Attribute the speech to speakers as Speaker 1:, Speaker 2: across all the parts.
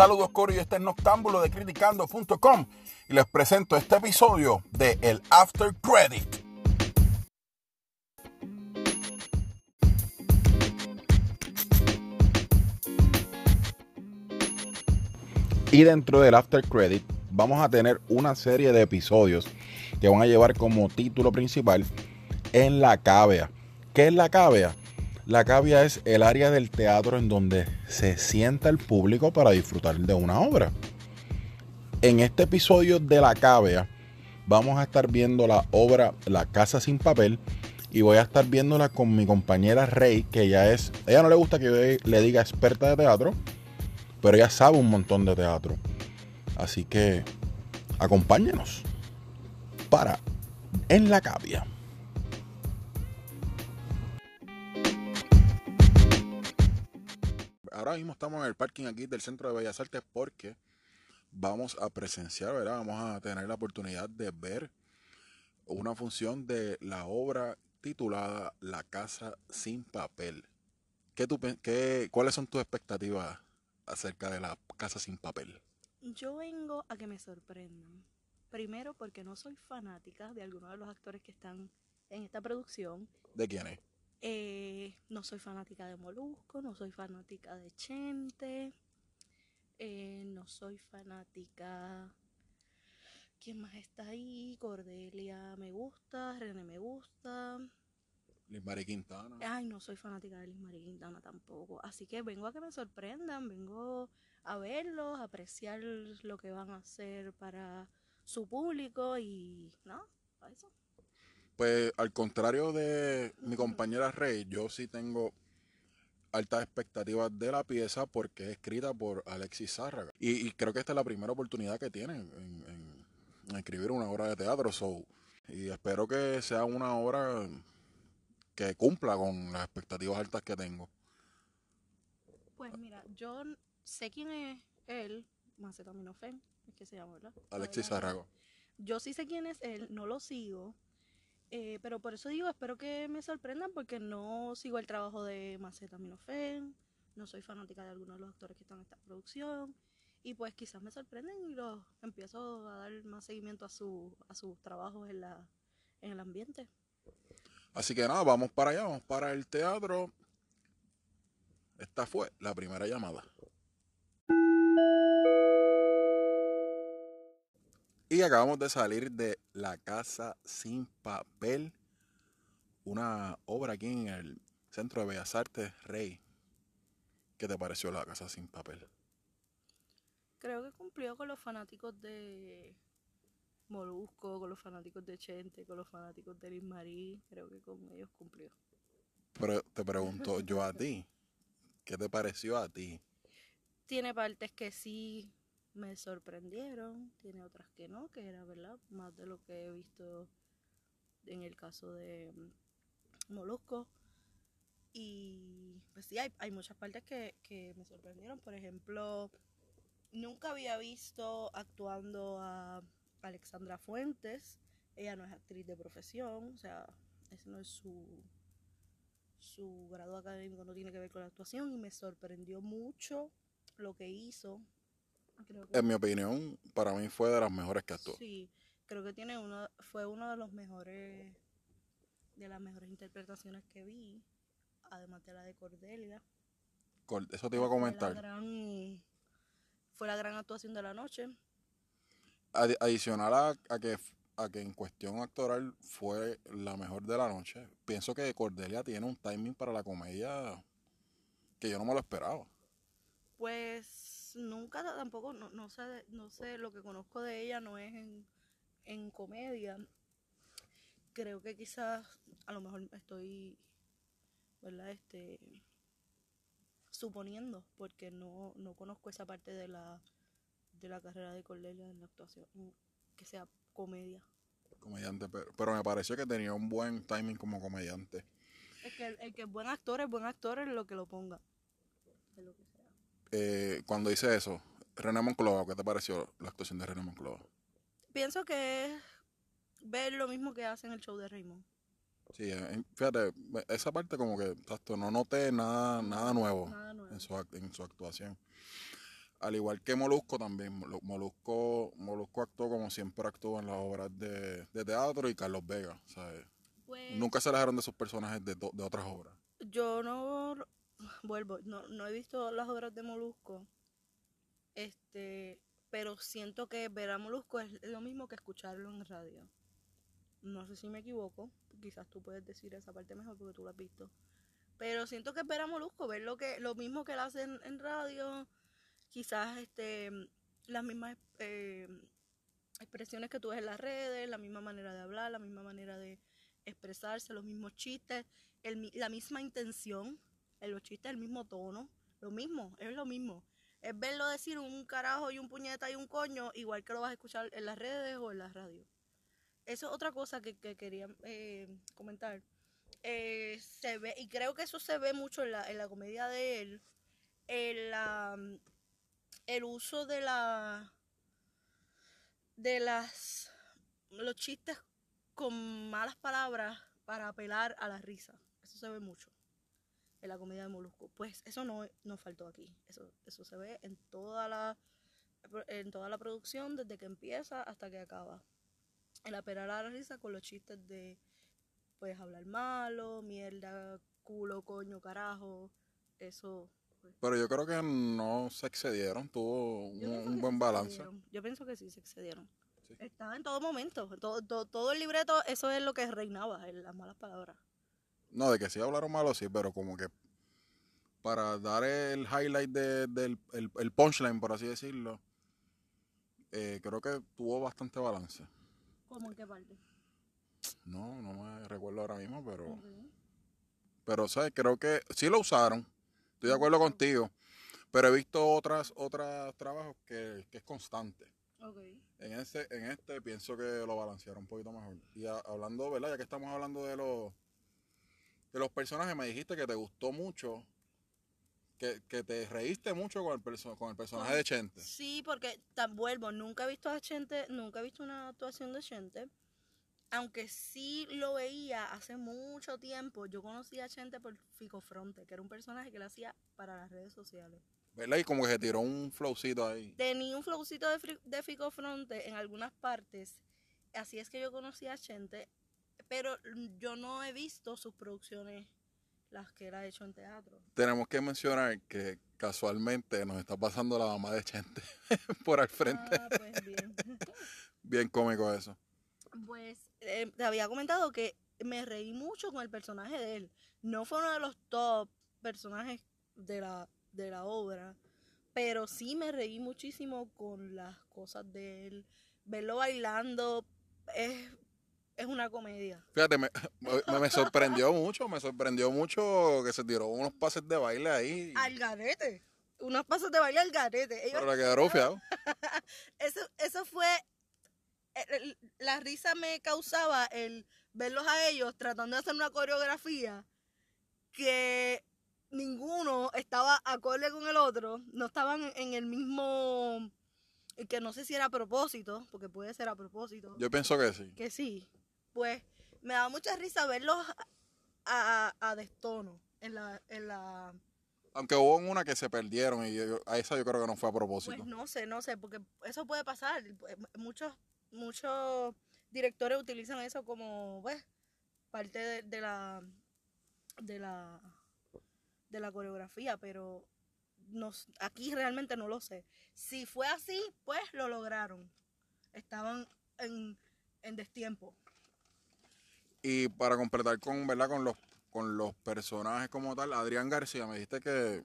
Speaker 1: Saludos Cory, este es Noctámbulo de Criticando.com y les presento este episodio de El After Credit. Y dentro del After Credit vamos a tener una serie de episodios que van a llevar como título principal En la Cavea. ¿Qué es la Cavea? La cavia es el área del teatro en donde se sienta el público para disfrutar de una obra. En este episodio de La cavia vamos a estar viendo la obra La Casa sin Papel y voy a estar viéndola con mi compañera Rey, que ella es, ella no le gusta que yo le diga experta de teatro, pero ella sabe un montón de teatro. Así que acompáñenos para En la Cavia. Ahora mismo estamos en el parking aquí del Centro de Bellas Artes porque vamos a presenciar, ¿verdad? Vamos a tener la oportunidad de ver una función de la obra titulada La Casa sin Papel. ¿Qué tú, qué, ¿Cuáles son tus expectativas acerca de La Casa sin Papel?
Speaker 2: Yo vengo a que me sorprendan. Primero porque no soy fanática de algunos de los actores que están en esta producción.
Speaker 1: ¿De quiénes?
Speaker 2: Eh, no soy fanática de Molusco, no soy fanática de Chente, eh, no soy fanática... ¿Quién más está ahí? Cordelia me gusta, René me gusta.
Speaker 1: Liz Marie Quintana.
Speaker 2: Ay, no soy fanática de Liz Marie Quintana tampoco. Así que vengo a que me sorprendan, vengo a verlos, a apreciar lo que van a hacer para su público y, ¿no? Para eso.
Speaker 1: Pues al contrario de mi compañera Rey, yo sí tengo altas expectativas de la pieza porque es escrita por Alexis Zárraga. Y, creo que esta es la primera oportunidad que tiene en, escribir una obra de teatro. y espero que sea una obra que cumpla con las expectativas altas que tengo.
Speaker 2: Pues mira, yo sé quién es él, Macetaminofen, es que se llama, ¿verdad?
Speaker 1: Alexis Zárraga.
Speaker 2: Yo sí sé quién es él, no lo sigo eh, pero por eso digo, espero que me sorprendan porque no sigo el trabajo de Maceta Minofen, no soy fanática de algunos de los actores que están en esta producción y pues quizás me sorprenden y los empiezo a dar más seguimiento a, su, a sus trabajos en, la, en el ambiente.
Speaker 1: Así que nada, vamos para allá, vamos para el teatro. Esta fue la primera llamada. Y acabamos de salir de La Casa Sin Papel, una obra aquí en el Centro de Bellas Artes Rey. ¿Qué te pareció La Casa Sin Papel?
Speaker 2: Creo que cumplió con los fanáticos de Molusco, con los fanáticos de Chente, con los fanáticos de Liz Marie. Creo que con ellos cumplió.
Speaker 1: Pero te pregunto yo a ti, ¿qué te pareció a ti?
Speaker 2: Tiene partes que sí me sorprendieron, tiene otras que no, que era verdad, más de lo que he visto en el caso de mm, Molusco. Y pues sí, hay, hay muchas partes que, que, me sorprendieron. Por ejemplo, nunca había visto actuando a Alexandra Fuentes. Ella no es actriz de profesión, o sea, ese no es su, su grado académico, no tiene que ver con la actuación. Y me sorprendió mucho lo que hizo
Speaker 1: en mi opinión, para mí fue de las mejores que actuó.
Speaker 2: Sí, creo que tiene uno, fue uno de los mejores, de las mejores interpretaciones que vi, además de la de Cordelia.
Speaker 1: Eso te iba a comentar.
Speaker 2: Fue la gran, actuación de la noche.
Speaker 1: adicional a, que a que en cuestión actoral fue la mejor de la noche, pienso que Cordelia tiene un timing para la comedia que yo no me lo esperaba.
Speaker 2: Pues nunca tampoco, no, no, sé, no sé, lo que conozco de ella no es en, en comedia. Creo que quizás, a lo mejor estoy, ¿verdad? Este, suponiendo, porque no, no conozco esa parte de la, de la carrera de Cordelia en la actuación, que sea comedia.
Speaker 1: Comediante, pero, pero me pareció que tenía un buen timing como comediante.
Speaker 2: Es que el, que es buen actor es buen actor es lo que lo ponga. Es lo que
Speaker 1: eh, cuando hice eso, René Monclova, ¿qué te pareció la actuación de René Monclova?
Speaker 2: Pienso que es ver lo mismo que hace en el show de Raymond.
Speaker 1: Sí, eh, fíjate, esa parte como que no noté nada, nada nuevo, En, su, en su actuación. Al igual que Molusco también. Molu- Molusco, Molusco actuó como siempre actuó en las obras de, de teatro y Carlos Vega. ¿sabes?
Speaker 2: Pues,
Speaker 1: Nunca se alejaron de sus personajes de otras obras.
Speaker 2: Yo no vuelvo, no, no he visto las obras de Molusco. Este, pero siento que ver a Molusco es lo mismo que escucharlo en radio. No sé si me equivoco, quizás tú puedes decir esa parte mejor porque tú lo has visto. Pero siento que ver a Molusco, ver lo que lo mismo que él hace en, radio, quizás este las mismas eh, expresiones que tú ves en las redes, la misma manera de hablar, la misma manera de expresarse, los mismos chistes, el la misma intención, en los chistes el mismo tono, lo mismo, es lo mismo. Es verlo decir un carajo y un puñeta y un coño, igual que lo vas a escuchar en las redes o en la radio. Eso es otra cosa que, que quería eh, comentar. Eh, se ve, y creo que eso se ve mucho en la, en la comedia de él, el uso de la de las los chistes con malas palabras para apelar a la risa. Eso se ve mucho en la comedia de Molusco. Pues eso no, no faltó aquí. Eso, eso se ve en toda la en toda la producción, desde que empieza hasta que acaba. El apelar a la risa con los chistes de pues hablar malo, mierda, culo, coño, carajo. Eso. pues,
Speaker 1: Pero yo creo que no se excedieron, tuvo un, buen balance.
Speaker 2: Yo pienso que sí se excedieron.
Speaker 1: Sí.
Speaker 2: Estaba en todo momento. Todo, todo, todo el libreto, eso es lo que reinaba, las malas palabras.
Speaker 1: No, de que sí hablaron malo, sí, pero como que para dar el highlight de- del el, el punchline, por así decirlo, eh, creo que tuvo bastante balance.
Speaker 2: ¿Cómo en qué parte?
Speaker 1: No, no me recuerdo ahora mismo, pero,
Speaker 2: Ok.
Speaker 1: pero ¿sabes? creo que sí lo usaron. Estoy de acuerdo contigo. Pero he visto otras, otros trabajos que, que es constante. En este, en este pienso que lo balancearon un poquito mejor. Y a- hablando, ¿verdad? Ya que estamos hablando de los de los personajes, me dijiste que te gustó mucho, que, que te reíste mucho con el, perso- con el personaje de Chente.
Speaker 2: Sí, porque tan vuelvo, nunca he visto a Chente, nunca he visto una actuación de Chente. Aunque sí lo veía hace mucho tiempo, yo conocí a Chente por Fico Fronte, que era un personaje que él hacía para las redes sociales.
Speaker 1: ¿Verdad? Y como que se tiró un flowcito ahí.
Speaker 2: Tenía un flowcito de, de Fico Fronte en algunas partes. Así es que yo conocí a Chente, pero yo no he visto sus producciones, las que él ha hecho en teatro.
Speaker 1: Tenemos que mencionar que casualmente nos está pasando la mamá de Chente por al frente.
Speaker 2: Ah, pues bien.
Speaker 1: Bien cómico eso.
Speaker 2: Pues eh, te había comentado que me reí mucho con el personaje de él. No fue uno de los top personajes de la, de la obra, pero sí me reí muchísimo con las cosas de él. Verlo bailando es, es una comedia.
Speaker 1: Fíjate, me, me- me sorprendió mucho, me sorprendió mucho que se tiró unos pases de baile ahí.
Speaker 2: Al garete. Unos pasos de baile al garete. Ellos-
Speaker 1: Pero le quedaron fiados.
Speaker 2: eso, eso fue. el- la risa me causaba el verlos a ellos tratando de hacer una coreografía que ninguno estaba acorde con el otro, no estaban en el mismo. que no sé si era a propósito, porque puede ser a propósito,
Speaker 1: Yo pienso que sí.
Speaker 2: que sí. Pues me da mucha risa verlos a, a, a destono en la, en la
Speaker 1: Aunque hubo una que se perdieron y yo- a esa yo creo que no fue a propósito.
Speaker 2: Pues no sé, no sé, porque eso puede pasar. Pues, Muchos, muchos directores utilizan eso como, pues, parte de, de la, de la, de la coreografía, pero aquí realmente no lo sé. Si fue así, pues lo lograron. Estaban en, en destiempo.
Speaker 1: Y para completar con, ¿verdad? Con los, con los personajes como tal, Adrián García, me dijiste que,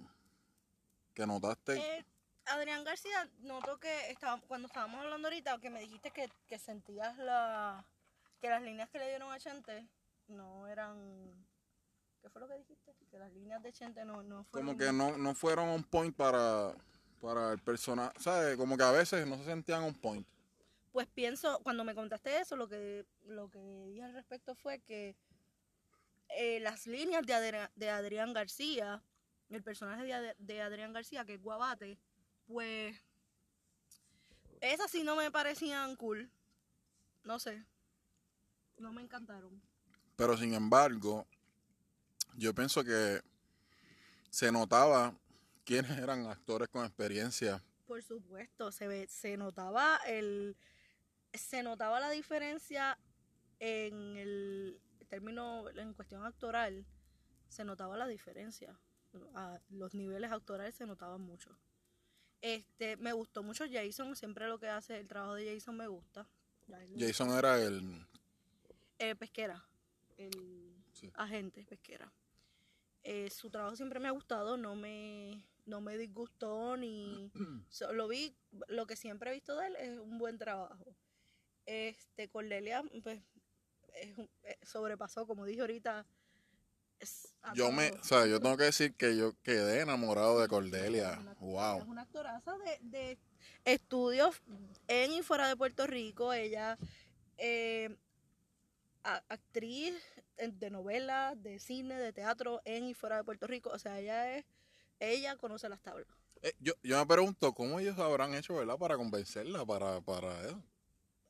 Speaker 1: que notaste.
Speaker 2: Eh, Adrián García, noto que estaba, cuando estábamos hablando ahorita, que me dijiste que, que sentías la, que las líneas que le dieron a Chente no eran... ¿Qué fue lo que dijiste? Que las líneas de Chente no, no fueron...
Speaker 1: como que no, no fueron on point para, para el personaje. ¿Sabes? Como que a veces no se sentían on point.
Speaker 2: Pues pienso, cuando me contaste eso, lo que, lo que dije al respecto fue que eh, las líneas de, Adrián, de Adrián García, el personaje de, Ad- de Adrián García, que es Guabate, pues esas sí no me parecían cool. No sé. No me encantaron.
Speaker 1: Pero sin embargo, yo pienso que se notaba quiénes eran actores con experiencia
Speaker 2: Por supuesto, se ve, se notaba el, se notaba la diferencia en el término, en cuestión actoral, se notaba la diferencia. A los niveles actorales se notaban mucho. Este, me gustó mucho Jason, siempre lo que hace, el trabajo de Jason me gusta.
Speaker 1: Jason era el...
Speaker 2: Eh, pesquera, el agente pesquera. Eh, su trabajo siempre me ha gustado, no me, no me disgustó ni lo vi, lo que siempre he visto de él es un buen trabajo. Este, Cordelia, pues, eh, sobrepasó, como dije ahorita.
Speaker 1: yo me, o sea, yo tengo que decir que yo quedé enamorado de Cordelia. wow.
Speaker 2: Es una actoraza de, de, estudios en y fuera de Puerto Rico. Ella, eh, actriz de novela, de cine, de teatro en y fuera de Puerto Rico. O sea, ella es, ella conoce las tablas.
Speaker 1: Eh, yo, yo me pregunto cómo ellos habrán hecho, ¿verdad? Para convencerla, para, para eso.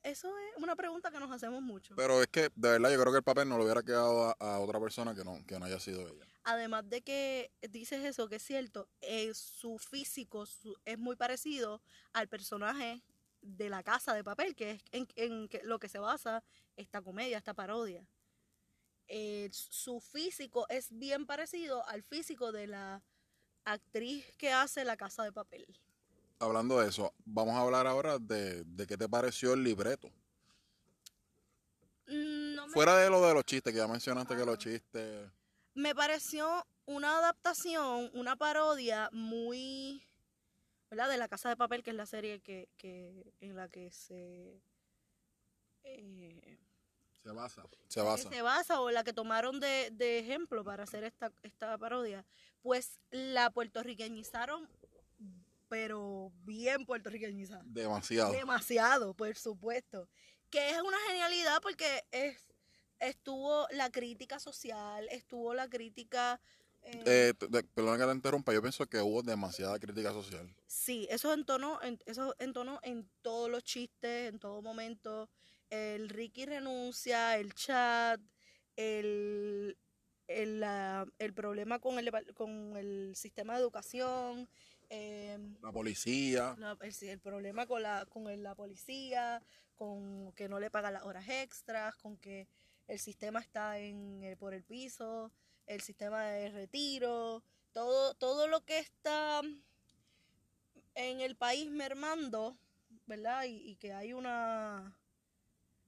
Speaker 2: Eso es una pregunta que nos hacemos mucho.
Speaker 1: Pero es que, de verdad, yo creo que el papel no lo hubiera quedado a, otra persona que no, que no haya sido ella.
Speaker 2: Además de que dices eso, que es cierto, eh, su físico es muy parecido al personaje de la casa de papel, que es en, en lo que se basa esta comedia, esta parodia. Eh, su físico es bien parecido al físico de la actriz que hace La Casa de Papel.
Speaker 1: Hablando de eso, vamos a hablar ahora de, qué te pareció el libreto. Mm, Fuera de lo de los chistes, que ya mencionaste que los chistes...
Speaker 2: Me pareció una adaptación, una parodia muy... ¿Verdad? De La Casa de Papel, que es la serie que, en la que se...
Speaker 1: Eh, se basa. Se basa.
Speaker 2: Se basa o la que tomaron de, ejemplo para hacer esta, esta parodia. Pues la puertorriqueñizaron, pero bien puertorriqueñizada.
Speaker 1: Demasiado.
Speaker 2: Demasiado, por supuesto. Que es una genialidad porque es estuvo la crítica social, estuvo la crítica...
Speaker 1: Eh, eh perdón que te interrumpa, yo pienso que hubo demasiada crítica social.
Speaker 2: Sí, eso entonó, en, eso entonó en todos los chistes, en todo momento el Ricky renuncia, el chat, el, el, problema con el, con el sistema de educación. Em,
Speaker 1: la policía.
Speaker 2: el, problema con la, con la policía, con que no le pagan las horas extras, con que el sistema está en por el piso, el sistema de retiro, todo, todo lo que está en el país mermando, ¿verdad? y que hay una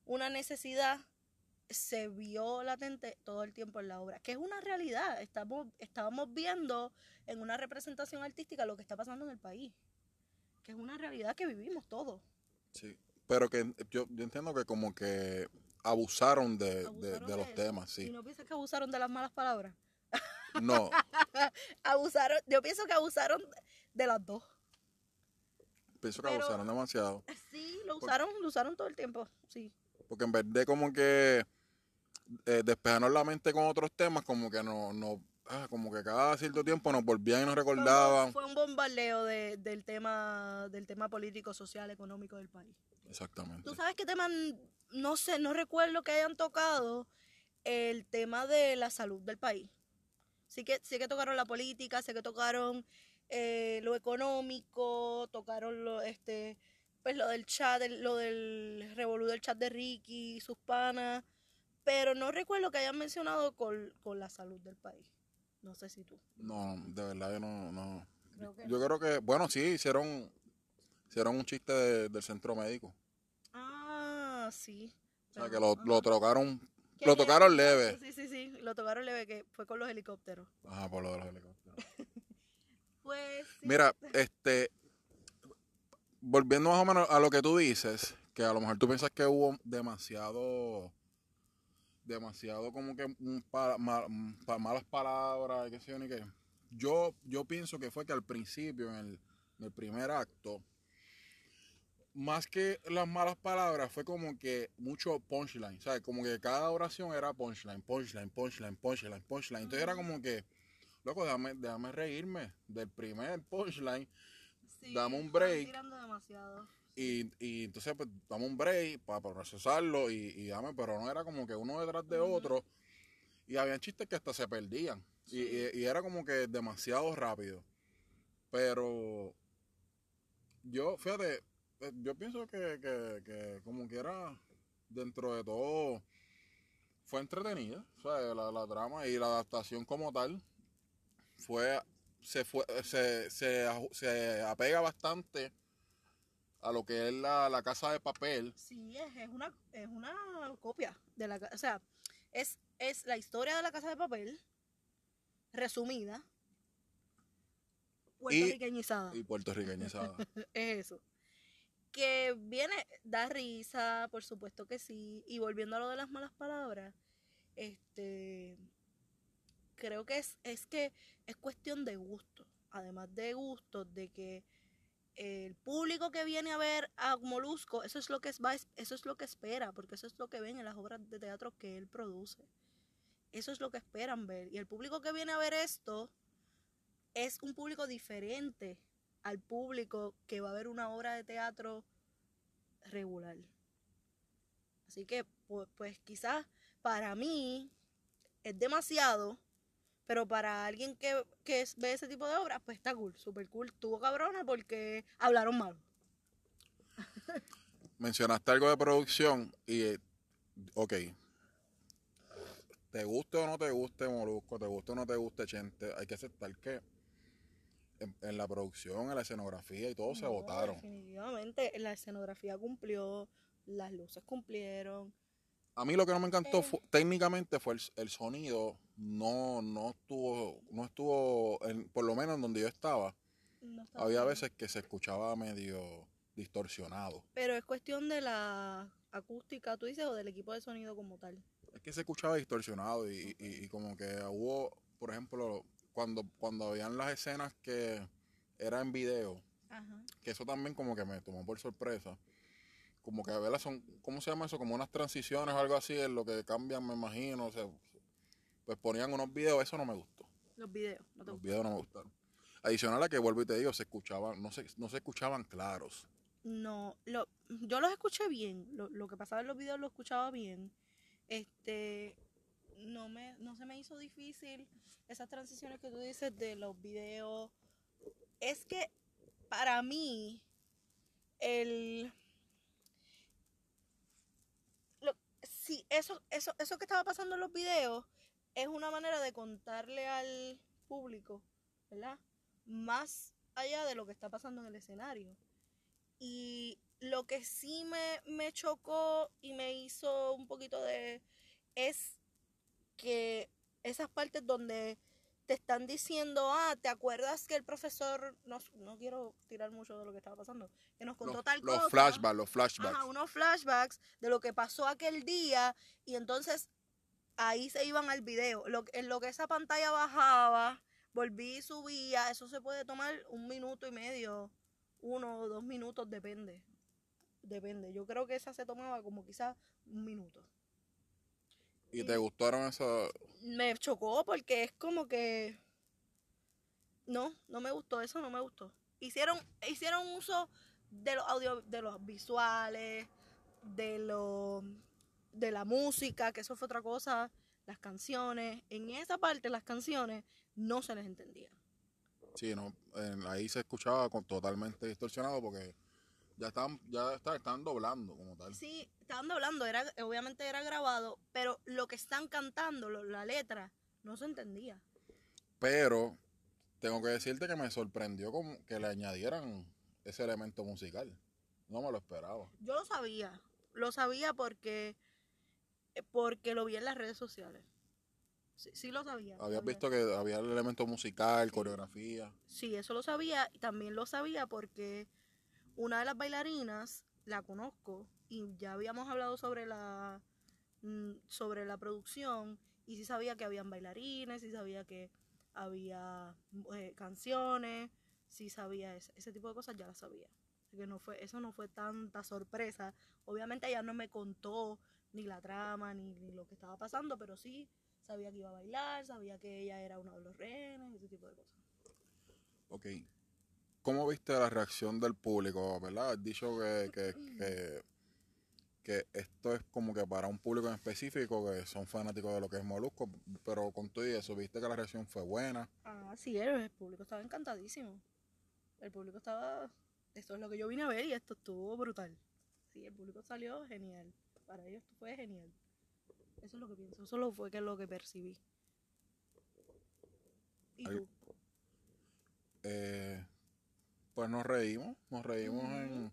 Speaker 2: una necesidad se vio latente todo el tiempo en la obra, que es una realidad. Estamos, estábamos viendo en una representación artística lo que está pasando en el país, que es una realidad que vivimos todos.
Speaker 1: Sí, pero que yo, entiendo que como que abusaron de, los temas, sí.
Speaker 2: ¿Y no piensas que abusaron de las malas palabras?
Speaker 1: No.
Speaker 2: abusaron, yo pienso que abusaron de las dos.
Speaker 1: Pienso que abusaron demasiado.
Speaker 2: Sí, lo usaron, lo usaron todo el tiempo, sí.
Speaker 1: Porque en vez de como que eh, despejarnos la mente con otros temas, como que no, no ah, como que cada cierto tiempo nos volvían y nos recordaban.
Speaker 2: Fue un bombardeo del tema, del tema político, social, económico del país.
Speaker 1: Exactamente.
Speaker 2: ¿Tú sabes qué tema? No sé, no recuerdo que hayan tocado el tema de la salud del país. Sí que, sí que tocaron la política, sé que tocaron eh, lo económico, tocaron lo, este, pues lo del chat, lo del revolú del chat de Ricky, sus panas, pero no recuerdo que hayan mencionado con, la salud del país. No sé si tú.
Speaker 1: No, de verdad yo no, no. yo creo que, bueno, sí, hicieron, hicieron un chiste del centro médico.
Speaker 2: Ah, sí.
Speaker 1: O sea, que lo, lo tocaron, lo tocaron leve.
Speaker 2: Sí, sí, sí, lo tocaron leve, que fue con los helicópteros.
Speaker 1: Ah, por lo de los helicópteros.
Speaker 2: pues
Speaker 1: Mira, este, volviendo más o menos a lo que tú dices, que a lo mejor tú piensas que hubo demasiado, demasiado como que para, malas palabras, qué sé yo ni qué. Yo, yo pienso que fue que al principio, en el, primer acto, más que las malas palabras, fue como que mucho punchline, ¿sabes? Como que cada oración era punchline, punchline, punchline, punchline, punchline. Entonces era como que, loco, déjame, déjame reírme del primer punchline damos un break. Y, y, entonces, pues, damos un break para, procesarlo y, y dame, pero no era como que uno detrás de otro. Y había chistes que hasta se perdían. Y, y, era como que demasiado rápido. Pero Yo, fíjate, eh, yo pienso que, que, que como quiera, dentro de todo, fue entretenida. O sea, la, la trama y la adaptación como tal fue se fue se, se, se apega bastante a lo que es la, la casa de papel.
Speaker 2: Sí, es, es una, es una copia de la O sea, es, es la historia de la casa de papel resumida, puertorriqueñizada.
Speaker 1: y puertorriqueñizada.
Speaker 2: es eso. Que viene, da risa, por supuesto que sí. Y volviendo a lo de las malas palabras, este creo que es, es que es cuestión de gusto. Además de gusto, de que el público que viene a ver a Molusco, eso es lo que va, eso es lo que espera, porque eso es lo que ven en las obras de teatro que él produce. Eso es lo que esperan ver. Y el público que viene a ver esto es un público diferente al público que va a ver una obra de teatro regular. Así que, pues, pues quizás para mí es demasiado, pero para alguien que, que ve ese tipo de obras, pues está cool, super cool. Tuvo cabrona porque hablaron mal.
Speaker 1: Mencionaste algo de producción y, eh, ok, te guste o no te guste Molusco, te guste o no te guste Chente, hay que aceptar que en, en la producción, en la escenografía y todo se
Speaker 2: No,
Speaker 1: votaron.
Speaker 2: Definitivamente, la escenografía cumplió, las luces cumplieron.
Speaker 1: A mí lo que no me encantó
Speaker 2: Eh.
Speaker 1: fu- técnicamente fue el, el sonido, no, no estuvo, no estuvo, en- por lo menos en donde yo estaba,
Speaker 2: no estaba
Speaker 1: había veces que se escuchaba medio distorsionado.
Speaker 2: Pero es cuestión de la acústica, tú dices, o del equipo de sonido como tal.
Speaker 1: Es que se escuchaba distorsionado y, y- y como que hubo, por ejemplo, cuando, cuando habían las escenas que era en video,
Speaker 2: Ajá.
Speaker 1: que eso también como que me tomó por sorpresa. Como que a ver, son, ¿cómo se llama eso? Como unas transiciones o algo así, en lo que cambian, me imagino. O sea, pues ponían unos videos, eso no me gustó.
Speaker 2: Los videos, no te
Speaker 1: Los videos no me gustaron. Adicional a que vuelvo y te digo, se escuchaban, no se, no se escuchaban claros.
Speaker 2: No, lo, yo los escuché bien. Lo, lo que pasaba en los videos lo escuchaba bien. Este, no me, no se me hizo difícil esas transiciones que tú dices de los videos. Es que para mí, el lo- sí, eso, eso, eso que estaba pasando en los videos es una manera de contarle al público, ¿verdad? Más allá de lo que está pasando en el escenario. Y lo que sí me, me chocó y me hizo un poquito de... es que esas partes donde te están diciendo, ah, ¿te acuerdas que el profesor, no, no quiero tirar mucho de lo que estaba pasando, que nos contó
Speaker 1: Los,
Speaker 2: tal
Speaker 1: los
Speaker 2: cosa?
Speaker 1: flashbacks, los flashbacks.
Speaker 2: Ajá, unos flashbacks de lo que pasó aquel día y entonces ahí se iban al video. Lo, en lo que esa pantalla bajaba, volví y subía, eso se puede tomar un minuto y medio, uno o dos minutos, depende. Depende. Yo creo que esa se tomaba como quizás un minuto.
Speaker 1: ¿Y te gustaron esas?
Speaker 2: Me chocó porque es como que... No, no me gustó, eso no me gustó. Hicieron, hicieron uso de los audio, de los visuales, de lo, de la música, que eso fue otra cosa, las canciones. En esa parte las canciones no se les entendía.
Speaker 1: Sí, no, en- ahí se escuchaba con, totalmente distorsionado porque ya estaban, ya está- estaban doblando como tal.
Speaker 2: Sí, estaban hablando, era, obviamente era grabado, pero lo que están cantando, lo- la letra, no se entendía.
Speaker 1: Pero tengo que decirte que me sorprendió como que le añadieran ese elemento musical. No me lo esperaba.
Speaker 2: Yo lo sabía, lo sabía porque, porque lo vi en las redes sociales. Sí, sí lo sabía.
Speaker 1: Habías
Speaker 2: sabía.
Speaker 1: visto que había el elemento musical,
Speaker 2: Sí.
Speaker 1: coreografía.
Speaker 2: Sí, eso lo sabía y también lo sabía porque una de las bailarinas la conozco y ya habíamos hablado sobre la mm, sobre la producción y sí sabía que habían bailarines, sí sabía que había eh, canciones, sí sabía ese, ese tipo de cosas ya las sabía. Que no fue eso no fue tanta sorpresa. Obviamente ella no me contó ni la trama ni, ni lo que estaba pasando, pero sí sabía que iba a bailar, sabía que ella era uno de los rehenes, ese tipo de cosas.
Speaker 1: Ok. ¿Cómo viste la reacción del público? ¿Verdad? Has dicho que, que, que, que esto es como que para un público en específico que son fanáticos de lo que es Molusco, pero con todo y eso, ¿viste que la reacción fue buena?
Speaker 2: Ah, sí, el, público estaba encantadísimo. El público estaba esto es lo que yo vine a ver y esto estuvo brutal. Sí, el público salió genial. Para ellos fue genial. Eso es lo que pienso. Eso lo fue que es lo que percibí. ¿Y
Speaker 1: Ay.
Speaker 2: tú?
Speaker 1: Eh, pues nos reímos, nos reímos en,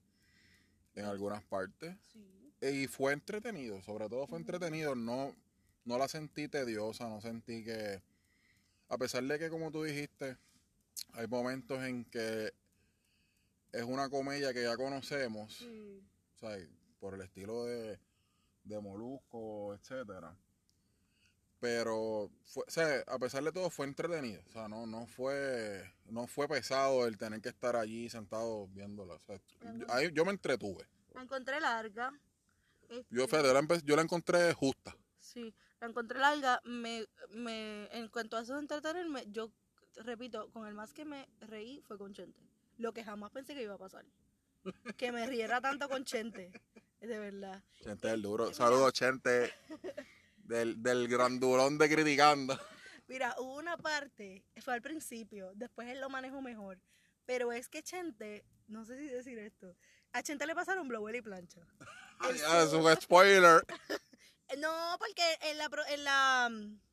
Speaker 1: en algunas partes.
Speaker 2: Sí.
Speaker 1: Y fue entretenido, sobre todo fue entretenido. No, no la sentí tediosa, no sentí que. A pesar de que, como tú dijiste, hay momentos en que es una comedia que ya conocemos, o sea, por el estilo de, de Molusco, etcétera. Pero, fue, o sea, a pesar de todo, fue entretenido. O sea, no, no, fue, no fue pesado el tener que estar allí sentado viéndola. O sea, yo, ahí yo me entretuve.
Speaker 2: La encontré larga.
Speaker 1: Yo,
Speaker 2: Este,
Speaker 1: fíjate, yo la, yo la encontré justa.
Speaker 2: Sí, la encontré larga. Me, me, en cuanto a eso de entretenerme, yo repito, con el más que me reí fue con Chente. Lo que jamás pensé que iba a pasar. Que me riera tanto con Chente. De verdad.
Speaker 1: Chente el duro. Saludos, Chente. Del, del grandulón de criticando.
Speaker 2: Mira, hubo una parte, fue al principio, después él lo manejó mejor. Pero es que Chente, no sé si decir esto, a Chente le pasaron blower y plancha.
Speaker 1: Es
Speaker 2: se-
Speaker 1: un spoiler.
Speaker 2: No, porque en la, pro- en la,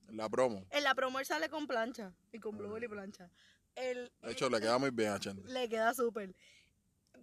Speaker 1: La promo.
Speaker 2: en la promo él sale con plancha y con blower y plancha. Él,
Speaker 1: De hecho, le queda muy bien a Chente.
Speaker 2: le queda súper.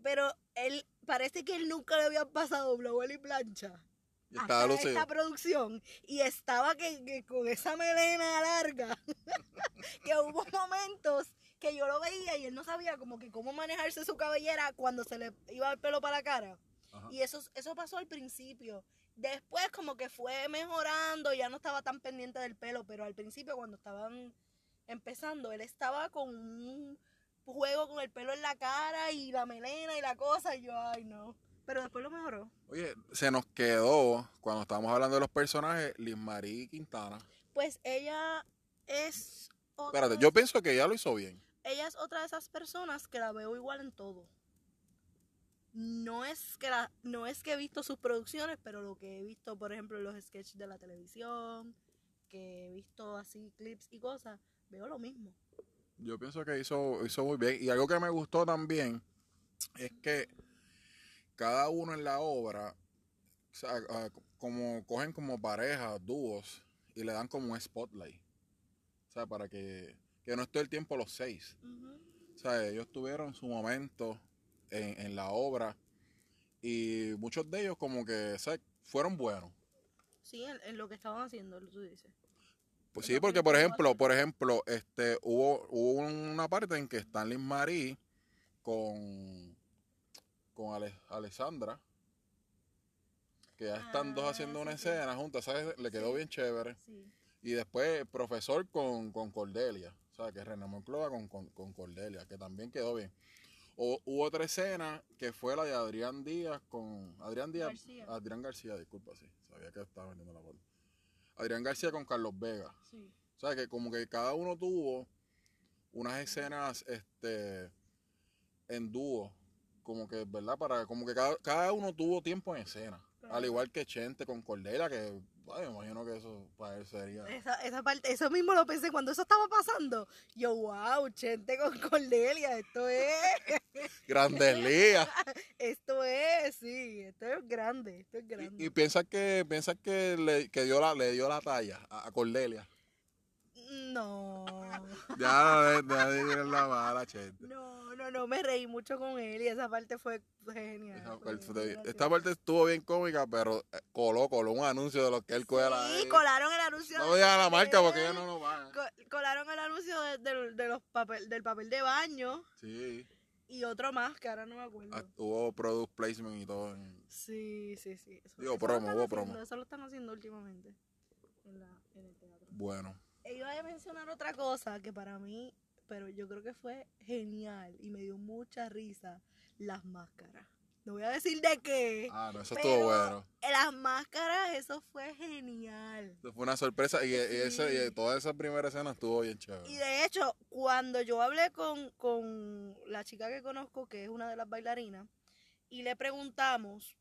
Speaker 2: Pero él, parece que él nunca le había pasado blower y plancha.
Speaker 1: Estaba
Speaker 2: hasta esta producción y estaba que, que con esa melena larga que hubo momentos que yo lo veía y él no sabía como que cómo manejarse su cabellera cuando se le iba el pelo para la cara.
Speaker 1: Ajá.
Speaker 2: y eso eso pasó al principio. Después como que fue mejorando ya no estaba tan pendiente del pelo pero al principio cuando estaban empezando él estaba con un juego con el pelo en la cara y la melena y la cosa y yo ay no pero después lo mejoró
Speaker 1: Oye, se nos quedó, cuando estábamos hablando de los personajes, Liz Marie Quintana.
Speaker 2: Pues ella es otra,
Speaker 1: Espérate, yo pienso que ella lo hizo bien.
Speaker 2: ella es otra de esas personas que la veo igual en todo. No es que la, no es que he visto sus producciones, pero lo que he visto, por ejemplo, en los sketches de la televisión, que he visto así clips y cosas, veo lo mismo.
Speaker 1: Yo pienso que hizo, hizo muy bien. Y algo que me gustó también es que cada uno en la obra, o sea, ah, como cogen como parejas, dúos, y le dan como un spotlight. O sea, para que, que no esté el tiempo los seis. O sea, ellos tuvieron su momento en, en la obra y muchos de ellos como que o sea, fueron buenos.
Speaker 2: Sí, en, en lo que estaban haciendo, tú dices.
Speaker 1: Pues sí, porque por ejemplo, por ejemplo, este hubo, hubo una parte en que Stanley Marie con, con Ale- Alessandra, que ya están dos
Speaker 2: Ah,
Speaker 1: haciendo una
Speaker 2: sí, sí.
Speaker 1: escena juntas, ¿sabes? Le quedó
Speaker 2: Sí.
Speaker 1: bien chévere. Y después profesor con, con Cordelia, o sea, que René Moncloa con, con, con Cordelia, que también quedó bien. O, hubo otra escena que fue la de Adrián Díaz con. Adrián Díaz.
Speaker 2: García.
Speaker 1: Adrián García, disculpa, sí. Sabía que estaba vendiendo la bola. Adrián García con Carlos Vega.
Speaker 2: Sí.
Speaker 1: O sea, que como que cada uno tuvo unas escenas este en dúo. Como que, ¿verdad? Para, como que cada, cada uno tuvo tiempo en escena.
Speaker 2: Claro.
Speaker 1: Al igual que Chente con Cordelia, que ay, me imagino que eso para él sería.
Speaker 2: Esa, esa parte, eso mismo lo pensé cuando eso estaba pasando. Yo, wow, Chente con Cordelia, esto es,
Speaker 1: Grandes ligas.
Speaker 2: esto es, sí, esto es grande, esto es grande.
Speaker 1: Y, y piensas que, piensas que le, que dio la, le dio la talla a, a Cordelia.
Speaker 2: No,
Speaker 1: Ya, ya de la mala, Chente.
Speaker 2: no, no, no, me reí mucho con él y esa parte fue genial.
Speaker 1: Esa
Speaker 2: fue
Speaker 1: Esta parte estuvo bien cómica, pero eh, coló, coló un anuncio de lo que él cuela.
Speaker 2: Sí, colaron el anuncio.
Speaker 1: No digan la marca porque ellos no nos van.
Speaker 2: co- Colaron el anuncio de, de- de los papel, del papel de baño
Speaker 1: Sí.
Speaker 2: y otro más que ahora no me acuerdo.
Speaker 1: Ah, Hubo product placement y todo. en-
Speaker 2: Sí, sí, sí. Eso,
Speaker 1: Digo,
Speaker 2: eso lo
Speaker 1: promo, hubo
Speaker 2: haciendo,
Speaker 1: promo.
Speaker 2: Eso lo están haciendo últimamente en, la, en el teatro.
Speaker 1: Bueno,
Speaker 2: Iba a mencionar otra cosa que para mí, pero yo creo que fue genial y me dio mucha risa, las máscaras. No voy a decir de qué.
Speaker 1: ah, no, eso estuvo bueno.
Speaker 2: Las máscaras, eso fue genial.
Speaker 1: Eso fue una sorpresa y, y ese, y toda esa primera escena estuvo bien chévere.
Speaker 2: Y de hecho, cuando yo hablé con, con la chica que conozco, que es una de las bailarinas, y le preguntamos,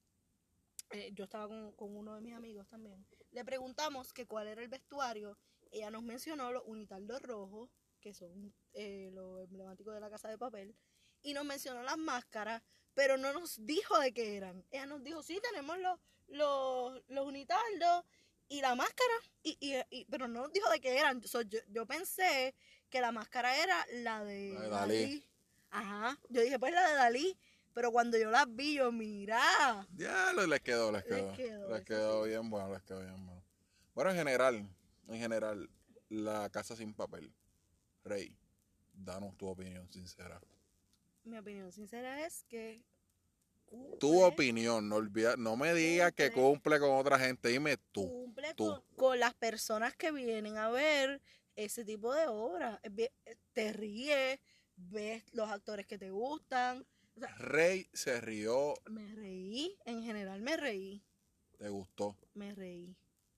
Speaker 2: eh, yo estaba con, con uno de mis amigos también, le preguntamos que cuál era el vestuario, ella nos mencionó los unitardos rojos, que son eh, los emblemáticos de la casa de papel, y nos mencionó las máscaras, pero no nos dijo de qué eran. Ella nos dijo, sí, tenemos los, los, los unitardos y la máscara, y, y, y- pero no nos dijo de qué eran. So, yo, yo pensé que la máscara era la de,
Speaker 1: La de Dalí.
Speaker 2: Ajá, yo dije, pues la de Dalí, pero cuando yo las vi, yo, mira,
Speaker 1: Ya les quedó, les
Speaker 2: Les
Speaker 1: quedó.
Speaker 2: quedó,
Speaker 1: Les quedó bien bueno, les quedó bien bueno. Bueno, en general, en general, la casa sin papel. Rey, danos tu opinión sincera.
Speaker 2: mi opinión sincera es que...
Speaker 1: Tu opinión, no olvida, no me digas que
Speaker 2: Cumple.
Speaker 1: con otra gente, dime tú.
Speaker 2: cumple
Speaker 1: tú.
Speaker 2: Con, con las personas que vienen a ver ese tipo de obras. Es bien- Te ríes, ves los actores que te gustan. O sea,
Speaker 1: Rey se rió,
Speaker 2: me reí, en general me reí,
Speaker 1: te gustó,
Speaker 2: me reí.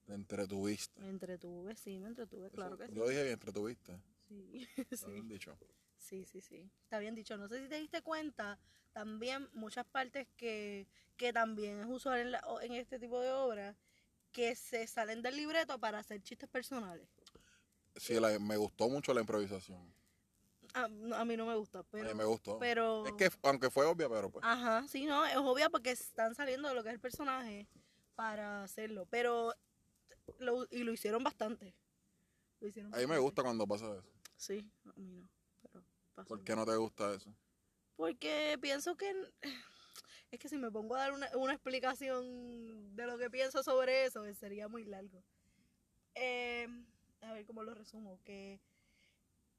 Speaker 1: Te entretuviste.
Speaker 2: Me entretuve, sí, me entretuve, claro que sí.
Speaker 1: Yo dije bien, entretuviste.
Speaker 2: Sí, sí,
Speaker 1: bien dicho.
Speaker 2: sí, sí, sí. Está bien dicho. No sé si te diste cuenta, también muchas partes que, que también es usual en, la- o- en este tipo de obras, que se salen del libreto para hacer chistes personales.
Speaker 1: Sí, la- me gustó mucho la improvisación.
Speaker 2: A, no, a mí no me gusta,
Speaker 1: a
Speaker 2: pero...
Speaker 1: mí me gustó.
Speaker 2: pero
Speaker 1: Es que, aunque fue obvia, pero pues.
Speaker 2: Ajá, sí, no, es obvio porque están saliendo de lo que es el personaje para hacerlo, pero lo, y lo hicieron bastante. Lo hicieron
Speaker 1: A mí me gusta cuando pasa eso.
Speaker 2: Sí, a mí no, pero pasó.
Speaker 1: ¿Por qué no te gusta eso?
Speaker 2: Porque pienso que es que si me pongo a dar una, una explicación de lo que pienso sobre eso, eh, sería muy largo. Eh, a ver cómo lo resumo, que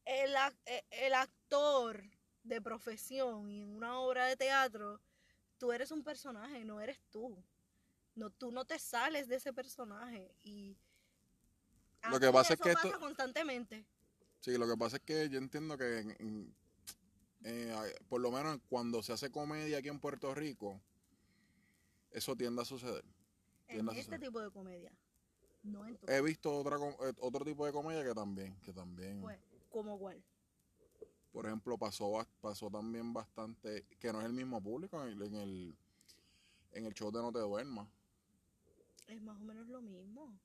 Speaker 2: el, eh, el actor de profesión y en una obra de teatro, tú eres un personaje, no eres tú. No, tú no te sales de ese personaje y
Speaker 1: Lo que pasa es que esto-
Speaker 2: constantemente.
Speaker 1: Sí, lo que pasa es que yo entiendo que en- en- eh, por lo menos cuando se hace comedia aquí en Puerto Rico, eso tiende a suceder.
Speaker 2: En este tipo de comedia. No en.
Speaker 1: He visto otra, eh, otro tipo de comedia que también, que también,
Speaker 2: Pues, ¿como cuál?
Speaker 1: por ejemplo, pasó, pasó también bastante, que no es el mismo público en el, en el, en el show de No Te Duermas,
Speaker 2: Es más o menos lo mismo.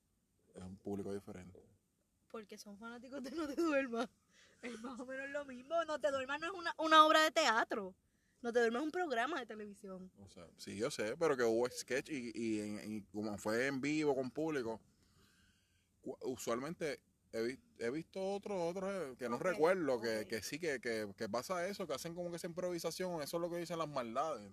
Speaker 1: es un público diferente.
Speaker 2: Porque son fanáticos de No Te Duermas. Es más o menos lo mismo. No Te Duermas no es una, una obra de teatro. No Te Duermas es un programa de televisión.
Speaker 1: O sea, sí, yo sé, pero que hubo sketch y, y, en- y como fue en vivo con público, usualmente he, vi- he visto otros otros que no recuerdo, que, que sí, que, que, que pasa eso, que hacen como que esa improvisación, eso es lo que dicen las maldades.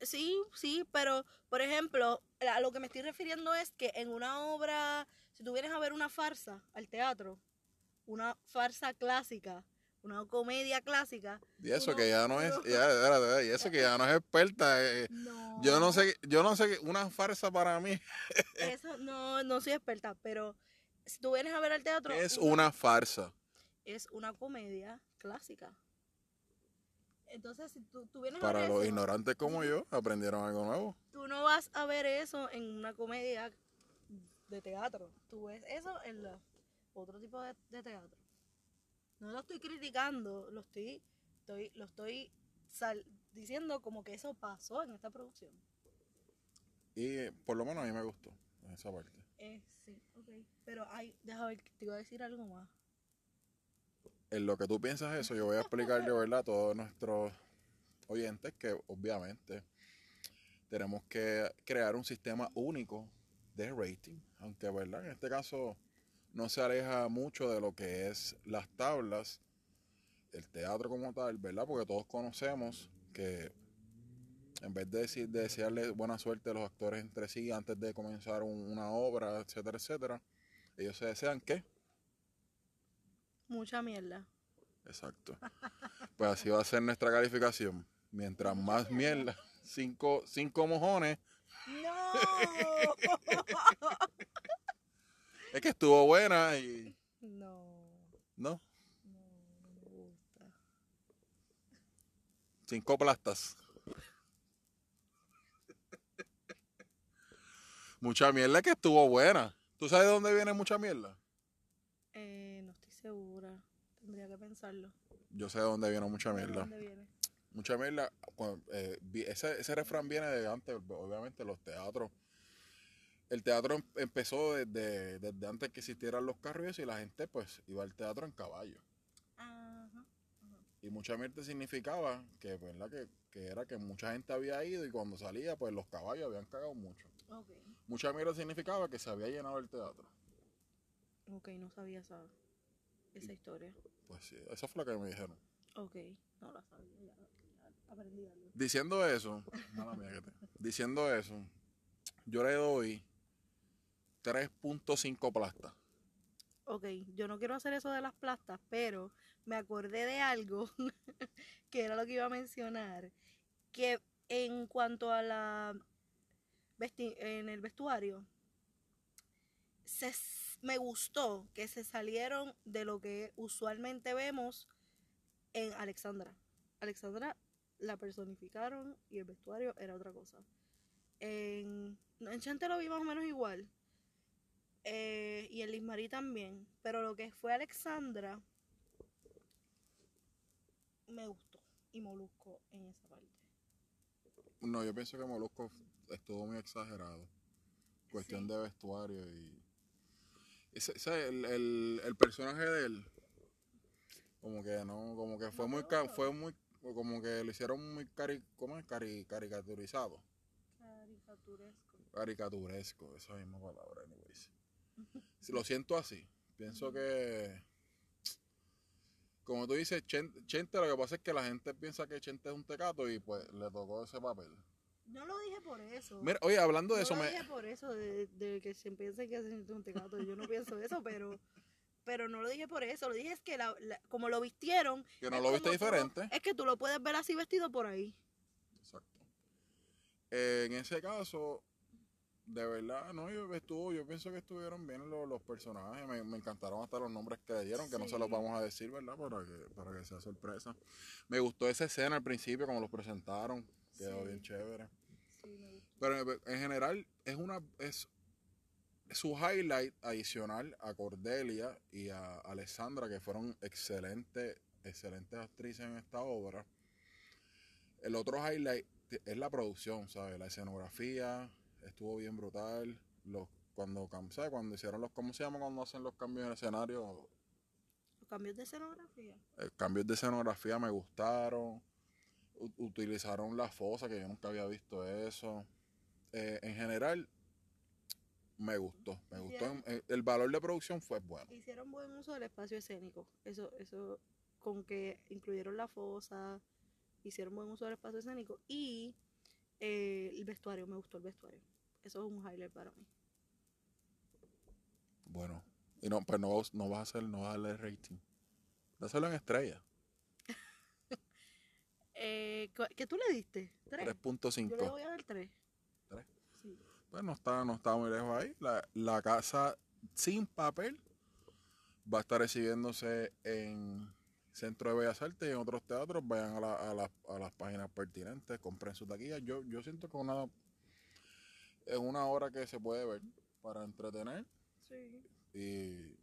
Speaker 2: Sí, sí, pero por ejemplo, a lo que me estoy refiriendo es que en una obra, si tú vienes a ver una farsa al teatro, una farsa clásica, una comedia clásica,
Speaker 1: Y eso
Speaker 2: Uno-
Speaker 1: que ya no es, ya, y eso que ya no es experta. eh,
Speaker 2: no.
Speaker 1: yo no sé, yo no sé, una farsa para mí
Speaker 2: Eso no, no soy experta, pero si tú vienes a ver al teatro,
Speaker 1: es
Speaker 2: una-
Speaker 1: una farsa.
Speaker 2: es una comedia clásica. Entonces, si tú, tú vienes a
Speaker 1: Para
Speaker 2: ver
Speaker 1: los
Speaker 2: eso,
Speaker 1: ignorantes como yo, aprendieron algo nuevo.
Speaker 2: tú no vas a ver eso en una comedia de teatro. Tú ves eso en la- otro tipo de, de teatro. No lo estoy criticando, lo estoy, estoy, lo estoy sal- diciendo como que eso pasó en esta producción.
Speaker 1: Y eh, por lo menos a mí me gustó esa parte.
Speaker 2: Eh, sí, ok. Pero hay, déjame ver, te iba a decir algo más.
Speaker 1: En lo que tú piensas eso, yo voy a explicarle, ¿verdad?, a todos nuestros oyentes que obviamente tenemos que crear un sistema único de rating, aunque, ¿verdad?, en este caso no se aleja mucho de lo que es las tablas, el teatro como tal, ¿verdad?, porque todos conocemos que en vez de, decir, de desearle buena suerte a los actores entre sí antes de comenzar un- una obra, etcétera, etcétera, ellos se desean que
Speaker 2: Mucha mierda.
Speaker 1: Exacto. Pues así va a ser nuestra calificación. Mientras más mierda, cinco, cinco mojones.
Speaker 2: ¡No!
Speaker 1: Es que estuvo buena y.
Speaker 2: no,
Speaker 1: ¿No?
Speaker 2: no, no me gusta.
Speaker 1: Cinco plastas. Mucha mierda que estuvo buena. ¿Tú sabes de dónde viene mucha mierda?
Speaker 2: Eh, no estoy segura. Tendría que pensarlo.
Speaker 1: Yo sé de dónde viene mucha
Speaker 2: ¿De
Speaker 1: mierda.
Speaker 2: dónde viene?
Speaker 1: Mucha mierda. cuando, eh, ese, ese refrán viene de antes, obviamente, los teatros. El teatro em- empezó desde, desde antes que existieran los carros y la gente pues iba al teatro en caballo.
Speaker 2: Ajá.
Speaker 1: Y mucha mierda significaba que, ¿verdad? Que, que era que mucha gente había ido y cuando salía, pues los caballos habían cagado mucho. Mucha mierda significaba que se había llenado el teatro.
Speaker 2: Ok, no sabía esa, esa historia.
Speaker 1: Pues sí, eso fue lo que me dijeron.
Speaker 2: Ok, no la sabía, ya, ya aprendí algo.
Speaker 1: Diciendo eso, mala mía que te- diciendo eso, yo le doy 3.5 plastas.
Speaker 2: Ok, yo no quiero hacer eso de las plastas, pero me acordé de algo que era lo que iba a mencionar, que en cuanto a la vesti- en el vestuario, se me gustó que se salieron de lo que usualmente vemos en Alexandra. Alexandra la personificaron y el vestuario era otra cosa. En, en Chante lo vi más o menos igual. Eh, y en Lismarí también. Pero lo que fue Alexandra me gustó. Y Molusco en esa parte.
Speaker 1: No, yo pienso que Molusco estuvo muy exagerado. Cuestión
Speaker 2: Sí.
Speaker 1: de vestuario y. Ese, ese- el, el- el personaje de él. Como que no, como que fue
Speaker 2: No
Speaker 1: muy, fue muy, como que lo hicieron muy cari, ¿cómo es? Cari- caricaturizado.
Speaker 2: Caricaturesco.
Speaker 1: Caricaturesco, esa misma palabra, anyways. Lo siento así, pienso que, como tú dices, Chen- Chente, lo que pasa es que la gente piensa que Chente es un tecato y pues le tocó ese papel.
Speaker 2: No lo dije por eso.
Speaker 1: Mira, oye, hablando de
Speaker 2: no
Speaker 1: eso,
Speaker 2: lo
Speaker 1: me,
Speaker 2: dije por eso, de, de que se piensa que es un tecato. Yo no pienso eso, pero pero no lo dije por eso. Lo dije es que la- la- como lo vistieron.
Speaker 1: que no lo viste
Speaker 2: tú
Speaker 1: diferente.
Speaker 2: es que tú lo puedes ver así vestido por ahí.
Speaker 1: Exacto. Eh, en ese caso, de verdad, no, yo, estuvo, yo pienso que estuvieron bien los, los personajes. Me, me encantaron hasta los nombres que le dieron, que no se los vamos a decir, ¿verdad? Para que, para que sea sorpresa. Me gustó esa escena al principio, como los presentaron. Quedó
Speaker 2: Sí.
Speaker 1: bien chévere.
Speaker 2: Sí, me gustó.
Speaker 1: Pero en- en general, es una. Es, su highlight adicional a Cordelia y a Alessandra, que fueron excelentes, excelentes actrices en esta obra. El otro highlight es la producción, ¿sabes? La escenografía estuvo bien brutal. Los, cuando, ¿sabes? cuando hicieron los, ¿cómo se llama cuando hacen los cambios en el escenario?
Speaker 2: Los cambios de escenografía.
Speaker 1: Eh, cambios de escenografía me gustaron. Utilizaron la fosa, que yo nunca había visto eso. Eh, en general, me gustó. Me gustó.
Speaker 2: Hicieron-
Speaker 1: Eh, El valor de producción fue bueno.
Speaker 2: Hicieron buen uso del espacio escénico. Eso, eso, con que incluyeron la fosa, hicieron buen uso del espacio escénico y eh, el vestuario, me gustó el vestuario. Eso es un highlight para mí.
Speaker 1: Bueno. Y no, pues no, no vas a hacer, no vas a darle rating. Dáselo en estrella.
Speaker 2: Eh, ¿cu- ¿Qué tú le diste? ¿Tres? Yo le
Speaker 1: 3.5.
Speaker 2: voy a dar tres.
Speaker 1: ¿Tres?
Speaker 2: Sí.
Speaker 1: Pues no está, no está muy lejos ahí. La, la casa sin papel va a estar exhibiéndose en Centro de Bellas Artes y en otros teatros. Vayan a, la- a las- a las páginas pertinentes, compren su taquilla. Yo, yo siento que una, es una hora que se puede ver para entretener
Speaker 2: Sí.
Speaker 1: y...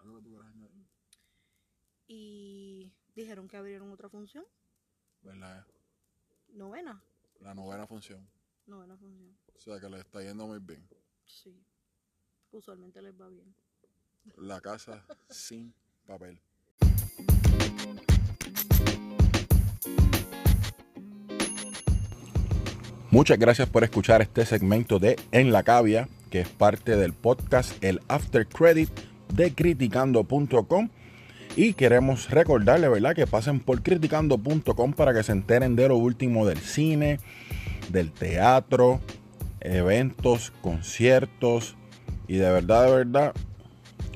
Speaker 1: ¿Algo que tú quieras añadir?
Speaker 2: Y dijeron que abrieron otra función.
Speaker 1: ¿Verdad?
Speaker 2: Novena.
Speaker 1: La novena función.
Speaker 2: Novena función.
Speaker 1: O sea que le está yendo muy bien.
Speaker 2: Sí. Usualmente les va bien.
Speaker 1: La casa sin papel. Muchas gracias por escuchar este segmento de En la Cavia, que es parte del podcast El After Credit de criticando.com. Y queremos recordarle, ¿verdad?, que pasen por criticando.com para que se enteren de lo último del cine, del teatro, eventos, conciertos. Y de verdad, de verdad,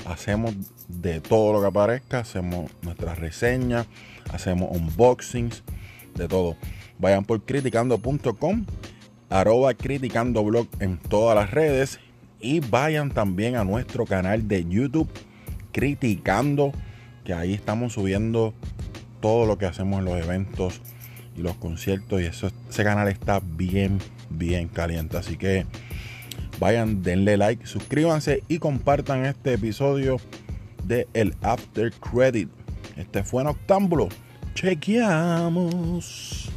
Speaker 1: hacemos de todo lo que aparezca, hacemos nuestras reseñas, hacemos unboxings, de todo. Vayan por criticando.com, arroba criticandoblog en todas las redes y vayan también a nuestro canal de YouTube, Criticando, que ahí estamos subiendo todo lo que hacemos en los eventos y los conciertos y ese canal está bien, bien caliente. Así que vayan, denle like, suscríbanse y compartan este episodio de El After Credit. Este fue Noctámbulo. Chequeamos.